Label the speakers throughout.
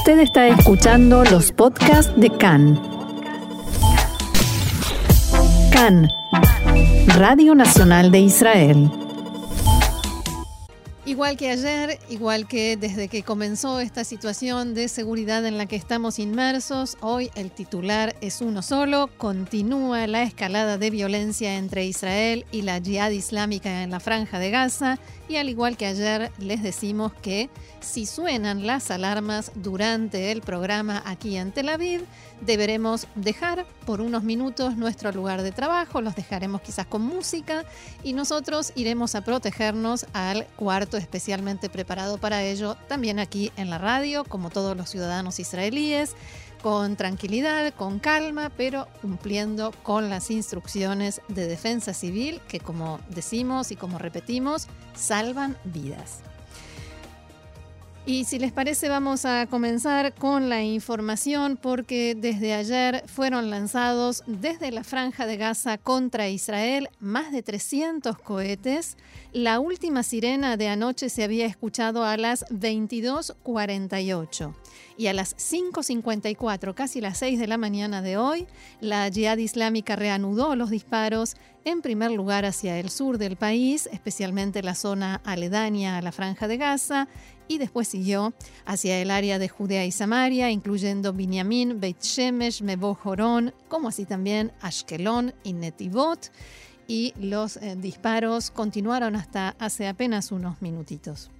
Speaker 1: Usted está escuchando los podcasts de CAN. CAN, Radio Nacional de Israel.
Speaker 2: Igual que ayer, igual que desde que comenzó esta situación de seguridad en la que estamos inmersos, hoy el titular es uno solo, continúa la escalada de violencia entre Israel y la yihad islámica en la franja de Gaza y al igual que ayer les decimos que si suenan las alarmas durante el programa aquí en Tel Aviv, deberemos dejar por unos minutos nuestro lugar de trabajo, los dejaremos quizás con música y nosotros iremos a protegernos al cuarto especialmente preparado para ello, también aquí en la radio, como todos los ciudadanos israelíes, con tranquilidad, con calma, pero cumpliendo con las instrucciones de defensa civil que, como decimos y como repetimos, salvan vidas. Y si les parece vamos a comenzar con la información porque desde ayer fueron lanzados desde la franja de Gaza contra Israel más de 300 cohetes. La última sirena de anoche se había escuchado a las 22.48 y a las 5.54, casi las 6 de la mañana de hoy, la Jihad Islámica reanudó los disparos en primer lugar hacia el sur del país, especialmente la zona aledaña a la franja de Gaza, y después siguió hacia el área de Judea y Samaria, incluyendo Binyamin, Beit Shemesh, Mebo Jorón, como así también Ashkelon y Netivot. Y los eh, disparos continuaron hasta hace apenas unos minutitos.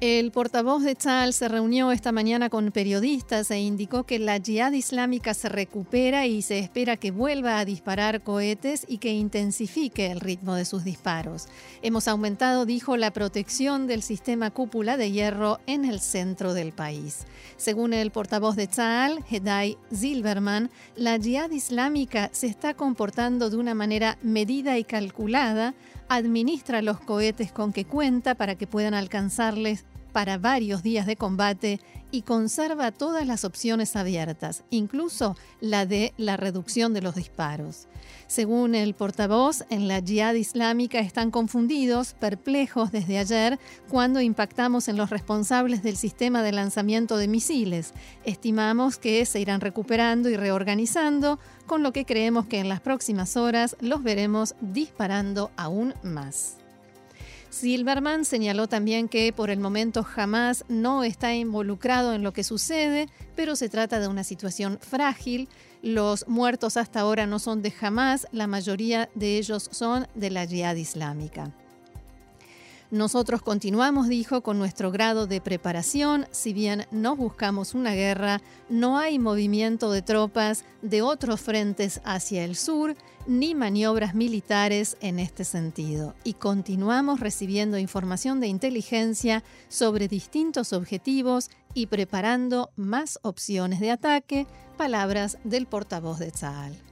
Speaker 2: El portavoz de Tzal se reunió esta mañana con periodistas e indicó que la yihad islámica se recupera y se espera que vuelva a disparar cohetes y que intensifique el ritmo de sus disparos. Hemos aumentado, dijo, la protección del sistema cúpula de hierro en el centro del país. Según el portavoz de Tzal, Hedai Zilberman, la yihad islámica se está comportando de una manera medida y calculada administra los cohetes con que cuenta para que puedan alcanzarles para varios días de combate y conserva todas las opciones abiertas, incluso la de la reducción de los disparos. Según el portavoz, en la yihad islámica están confundidos, perplejos desde ayer, cuando impactamos en los responsables del sistema de lanzamiento de misiles. Estimamos que se irán recuperando y reorganizando, con lo que creemos que en las próximas horas los veremos disparando aún más. Silverman señaló también que por el momento jamás no está involucrado en lo que sucede, pero se trata de una situación frágil. Los muertos hasta ahora no son de jamás, la mayoría de ellos son de la yihad islámica. Nosotros continuamos, dijo, con nuestro grado de preparación. Si bien no buscamos una guerra, no hay movimiento de tropas de otros frentes hacia el sur, ni maniobras militares en este sentido. Y continuamos recibiendo información de inteligencia sobre distintos objetivos y preparando más opciones de ataque, palabras del portavoz de Tzal.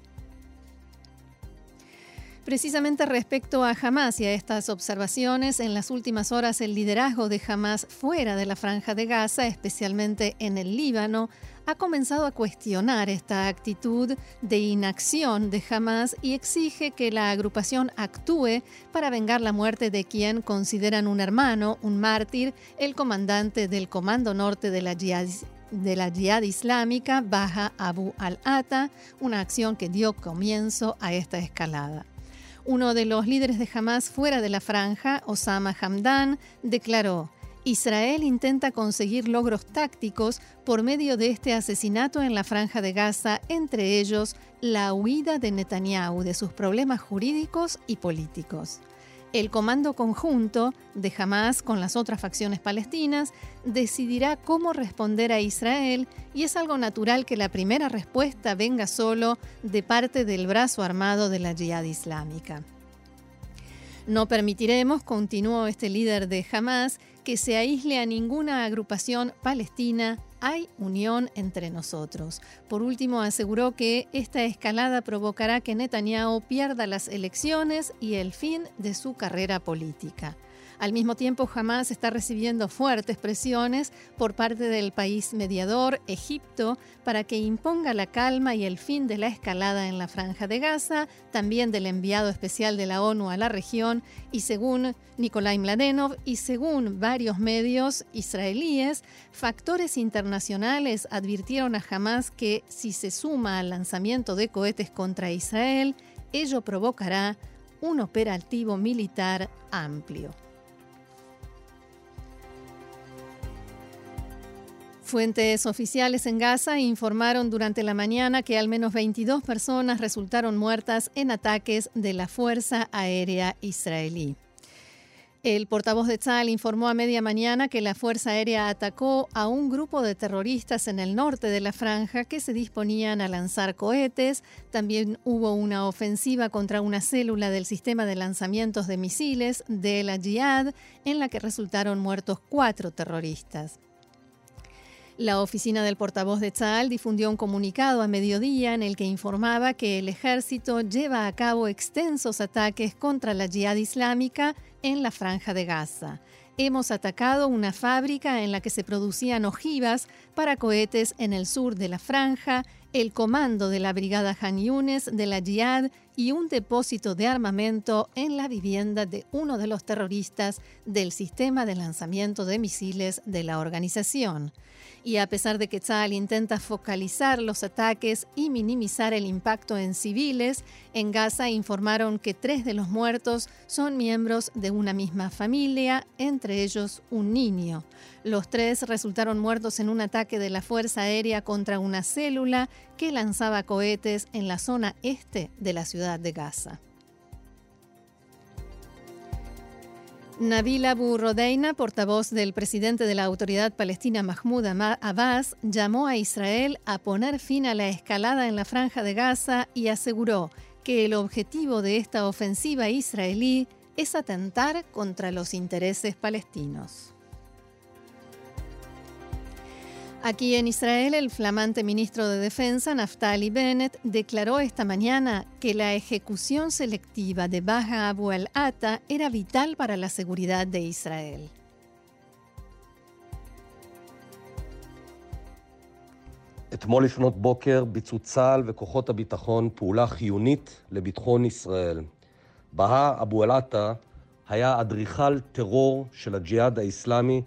Speaker 2: Precisamente respecto a Hamas y a estas observaciones, en las últimas horas el liderazgo de Hamas fuera de la franja de Gaza, especialmente en el Líbano, ha comenzado a cuestionar esta actitud de inacción de Hamas y exige que la agrupación actúe para vengar la muerte de quien consideran un hermano, un mártir, el comandante del Comando Norte de la Jihad Islámica, Baja Abu al-Ata, una acción que dio comienzo a esta escalada. Uno de los líderes de Hamas fuera de la franja, Osama Hamdan, declaró, Israel intenta conseguir logros tácticos por medio de este asesinato en la franja de Gaza, entre ellos la huida de Netanyahu de sus problemas jurídicos y políticos. El comando conjunto de Hamas con las otras facciones palestinas decidirá cómo responder a Israel y es algo natural que la primera respuesta venga solo de parte del brazo armado de la yihad islámica. No permitiremos, continuó este líder de Hamas, que se aísle a ninguna agrupación palestina hay unión entre nosotros. Por último, aseguró que esta escalada provocará que Netanyahu pierda las elecciones y el fin de su carrera política. Al mismo tiempo, Hamas está recibiendo fuertes presiones por parte del país mediador, Egipto, para que imponga la calma y el fin de la escalada en la franja de Gaza, también del enviado especial de la ONU a la región, y según Nikolai Mladenov y según varios medios israelíes, factores internacionales advirtieron a Hamas que si se suma al lanzamiento de cohetes contra Israel, ello provocará un operativo militar amplio. Fuentes oficiales en Gaza informaron durante la mañana que al menos 22 personas resultaron muertas en ataques de la Fuerza Aérea Israelí. El portavoz de Tzal informó a media mañana que la Fuerza Aérea atacó a un grupo de terroristas en el norte de la franja que se disponían a lanzar cohetes. También hubo una ofensiva contra una célula del sistema de lanzamientos de misiles de la Jihad en la que resultaron muertos cuatro terroristas. La oficina del portavoz de Tzal difundió un comunicado a mediodía en el que informaba que el ejército lleva a cabo extensos ataques contra la yihad islámica en la franja de Gaza. Hemos atacado una fábrica en la que se producían ojivas para cohetes en el sur de la franja, el comando de la brigada Han Yunes de la Jihad y un depósito de armamento en la vivienda de uno de los terroristas del sistema de lanzamiento de misiles de la organización y a pesar de que Tzal intenta focalizar los ataques y minimizar el impacto en civiles, en Gaza informaron que tres de los muertos son miembros de una misma familia, entre ellos un niño. Los tres resultaron muertos en un ataque de la Fuerza Aérea contra una célula que lanzaba cohetes en la zona este de la ciudad de Gaza. Nabil Abu Rodeina, portavoz del presidente de la autoridad palestina Mahmoud Abbas, llamó a Israel a poner fin a la escalada en la franja de Gaza y aseguró que el objetivo de esta ofensiva israelí es atentar contra los intereses palestinos. Aquí en Israel, el flamante ministro de Defensa, Naftali Bennett, declaró esta mañana que la ejecución selectiva de Baja Abu al-Ata era vital para la seguridad de Israel.
Speaker 3: אתמול לפנות בוקר ביצעו צה"ל וכוחות הביטחון פעולה חיונית לביטחון ישראל. בהא אבו אל-עטה היה אדריכל טרור של הג'יהאד האיסלאמי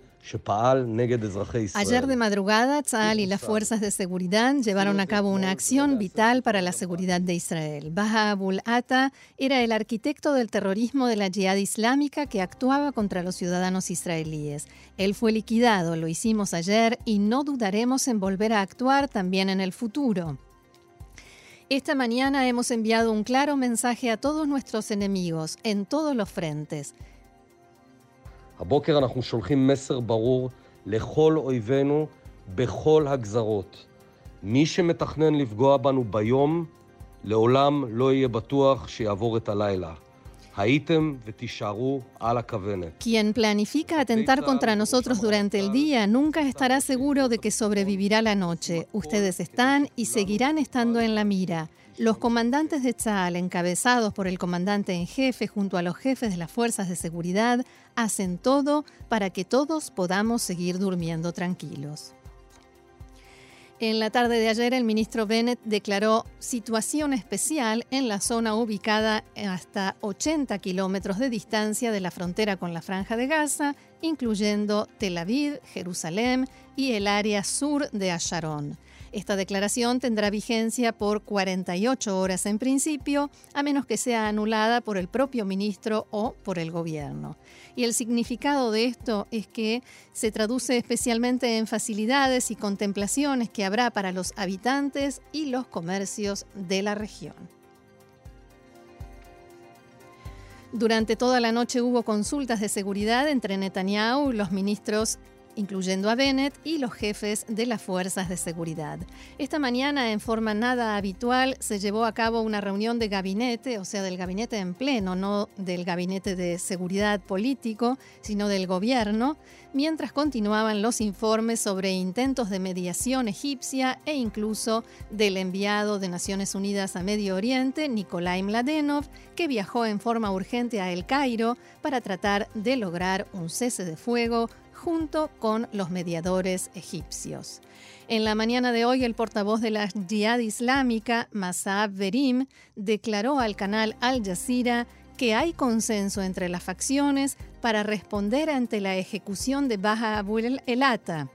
Speaker 2: Ayer de madrugada, Tzal y las fuerzas de seguridad llevaron a cabo una acción vital para la seguridad de Israel. Baha Abul Ata era el arquitecto del terrorismo de la Jihad Islámica que actuaba contra los ciudadanos israelíes. Él fue liquidado, lo hicimos ayer y no dudaremos en volver a actuar también en el futuro. Esta mañana hemos enviado un claro mensaje a todos nuestros enemigos en todos los frentes.
Speaker 3: הבוקר אנחנו שולחים מסר ברור לכל אויבינו בכל הגזרות. מי שמתכנן לפגוע בנו ביום, לעולם לא יהיה בטוח שיעבור את הלילה.
Speaker 2: Quien planifica atentar contra nosotros durante el día nunca estará seguro de que sobrevivirá la noche. Ustedes están y seguirán estando en la mira. Los comandantes de Tzal, encabezados por el comandante en jefe junto a los jefes de las fuerzas de seguridad, hacen todo para que todos podamos seguir durmiendo tranquilos. En la tarde de ayer, el ministro Bennett declaró situación especial en la zona ubicada hasta 80 kilómetros de distancia de la frontera con la Franja de Gaza, incluyendo Tel Aviv, Jerusalén y el área sur de Asharón. Esta declaración tendrá vigencia por 48 horas en principio, a menos que sea anulada por el propio ministro o por el gobierno. Y el significado de esto es que se traduce especialmente en facilidades y contemplaciones que habrá para los habitantes y los comercios de la región. Durante toda la noche hubo consultas de seguridad entre Netanyahu, los ministros incluyendo a Bennett y los jefes de las fuerzas de seguridad. Esta mañana, en forma nada habitual, se llevó a cabo una reunión de gabinete, o sea, del gabinete en pleno, no del gabinete de seguridad político, sino del gobierno, mientras continuaban los informes sobre intentos de mediación egipcia e incluso del enviado de Naciones Unidas a Medio Oriente, Nikolai Mladenov, que viajó en forma urgente a El Cairo para tratar de lograr un cese de fuego junto con los mediadores egipcios. En la mañana de hoy, el portavoz de la Jihad Islámica, Masab Verim, declaró al canal Al Jazeera que hay consenso entre las facciones para responder ante la ejecución de Baja Abu el-Ata.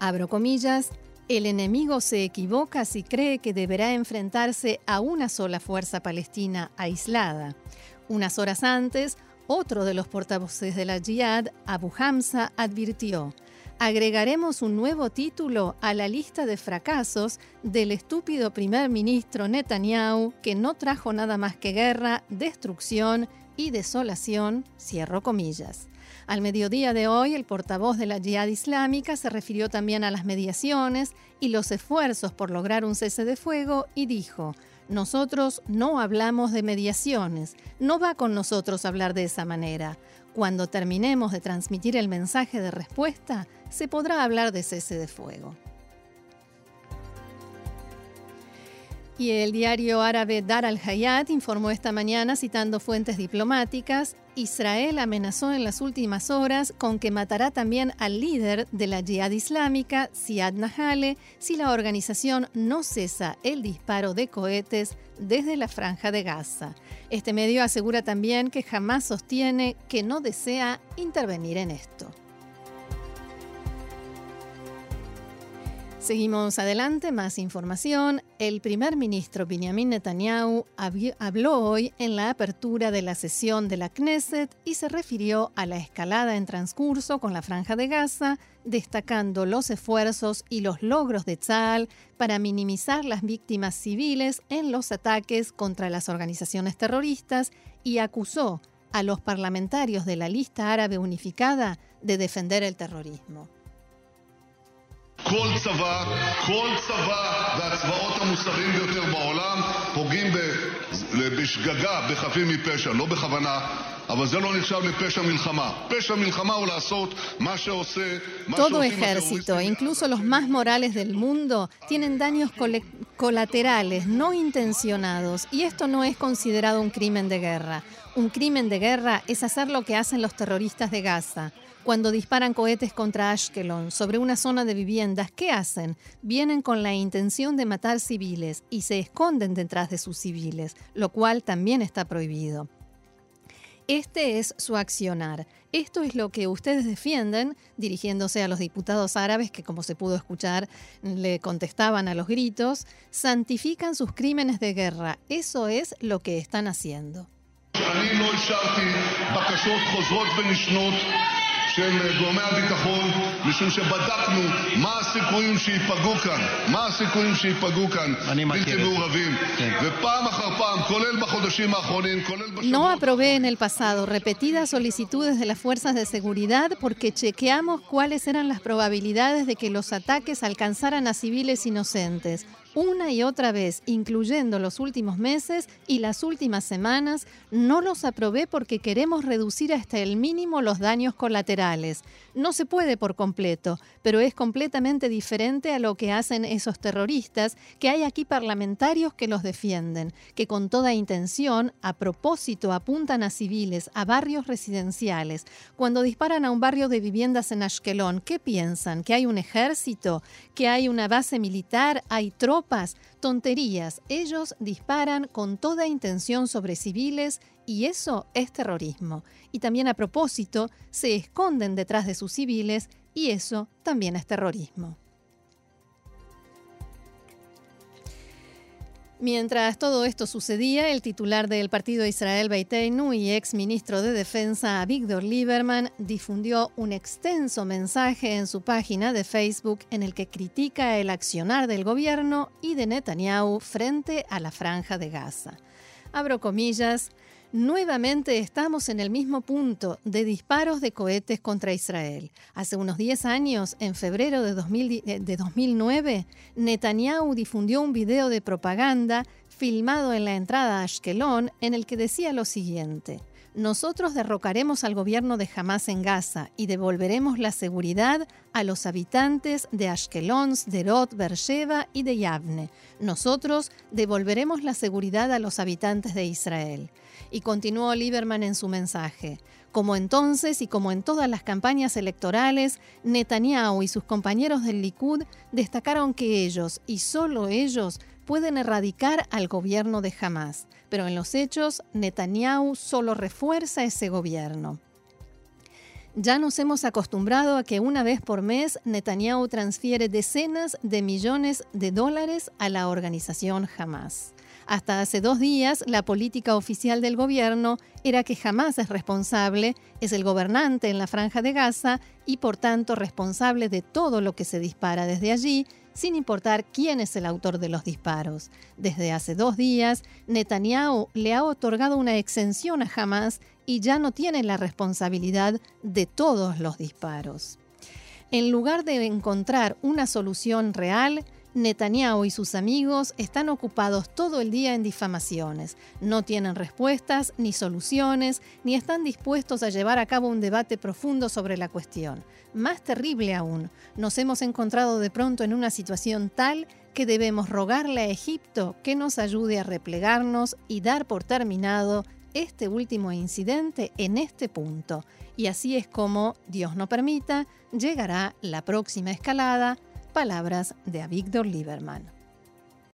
Speaker 2: Abro comillas, el enemigo se equivoca si cree que deberá enfrentarse a una sola fuerza palestina aislada. Unas horas antes, otro de los portavoces de la Jihad, Abu Hamza, advirtió, agregaremos un nuevo título a la lista de fracasos del estúpido primer ministro Netanyahu que no trajo nada más que guerra, destrucción y desolación, cierro comillas. Al mediodía de hoy, el portavoz de la Jihad Islámica se refirió también a las mediaciones y los esfuerzos por lograr un cese de fuego y dijo, nosotros no hablamos de mediaciones, no va con nosotros hablar de esa manera. Cuando terminemos de transmitir el mensaje de respuesta, se podrá hablar de cese de fuego. Y el diario árabe Dar al-Hayat informó esta mañana, citando fuentes diplomáticas, Israel amenazó en las últimas horas con que matará también al líder de la Jihad Islámica, Siad Nahale, si la organización no cesa el disparo de cohetes desde la franja de Gaza. Este medio asegura también que jamás sostiene que no desea intervenir en esto. Seguimos adelante, más información. El primer ministro Benjamin Netanyahu habló hoy en la apertura de la sesión de la Knesset y se refirió a la escalada en transcurso con la Franja de Gaza, destacando los esfuerzos y los logros de Tzal para minimizar las víctimas civiles en los ataques contra las organizaciones terroristas y acusó a los parlamentarios de la lista árabe unificada de defender el terrorismo.
Speaker 4: כל צבא, כל צבא והצבאות המוסריים ביותר בעולם פוגעים בשגגה בחפים מפשע, לא בכוונה, אבל זה לא נחשב לפשע מלחמה. פשע מלחמה הוא לעשות מה שעושה, מה
Speaker 2: Todo ejército, incluso los más morales del mundo, tienen daños colaterales, no intencionados, y esto no es considerado un crimen de guerra. Un crimen de guerra es hacer lo que hacen los terroristas de Gaza cuando disparan cohetes contra Ashkelon sobre una zona de viviendas, ¿qué hacen? Vienen con la intención de matar civiles y se esconden detrás de sus civiles, lo cual también está prohibido. Este es su accionar. Esto es lo que ustedes defienden, dirigiéndose a los diputados árabes que, como se pudo escuchar, le contestaban a los gritos, santifican sus crímenes de guerra. Eso es lo que están haciendo. No aprobé en el pasado repetidas solicitudes de las fuerzas de seguridad porque chequeamos cuáles eran las probabilidades de que los ataques alcanzaran a civiles inocentes una y otra vez, incluyendo los últimos meses y las últimas semanas, no los aprobé porque queremos reducir hasta el mínimo los daños colaterales. No se puede por completo, pero es completamente diferente a lo que hacen esos terroristas, que hay aquí parlamentarios que los defienden, que con toda intención, a propósito, apuntan a civiles, a barrios residenciales. Cuando disparan a un barrio de viviendas en Ashkelon, ¿qué piensan? ¿Que hay un ejército? ¿Que hay una base militar? ¿Hay tropas? Tonterías. Ellos disparan con toda intención sobre civiles y eso es terrorismo. Y también a propósito, se esconden detrás de sus civiles y eso también es terrorismo. Mientras todo esto sucedía, el titular del partido Israel Beiteinu y ex ministro de Defensa, Víctor Lieberman, difundió un extenso mensaje en su página de Facebook en el que critica el accionar del gobierno y de Netanyahu frente a la franja de Gaza. Abro comillas, Nuevamente estamos en el mismo punto de disparos de cohetes contra Israel. Hace unos 10 años, en febrero de, 2009, Netanyahu difundió un video de propaganda filmado en la entrada a Ashkelon en el que decía lo siguiente. Nosotros derrocaremos al gobierno de Hamas en Gaza y devolveremos la seguridad a los habitantes de Ashkelon, Sderot, Beersheba y de Yavne. Nosotros devolveremos la seguridad a los habitantes de Israel. Y continuó Lieberman en su mensaje. Como entonces y como en todas las campañas electorales, Netanyahu y sus compañeros del Likud destacaron que ellos, y solo ellos, pueden erradicar al gobierno de Hamas. Pero en los hechos, Netanyahu solo refuerza ese gobierno. Ya nos hemos acostumbrado a que una vez por mes Netanyahu transfiere decenas de millones de dólares a la organización Hamas. Hasta hace dos días, la política oficial del gobierno era que jamás es responsable, es el gobernante en la franja de Gaza y por tanto responsable de todo lo que se dispara desde allí, sin importar quién es el autor de los disparos. Desde hace dos días, Netanyahu le ha otorgado una exención a Hamas y ya no tiene la responsabilidad de todos los disparos. En lugar de encontrar una solución real, Netanyahu y sus amigos están ocupados todo el día en difamaciones. No tienen respuestas ni soluciones, ni están dispuestos a llevar a cabo un debate profundo sobre la cuestión. Más terrible aún, nos hemos encontrado de pronto en una situación tal que debemos rogarle a Egipto que nos ayude a replegarnos y dar por terminado este último incidente en este punto. Y así es como, Dios no permita, llegará la próxima escalada Palabras de Avigdor Lieberman.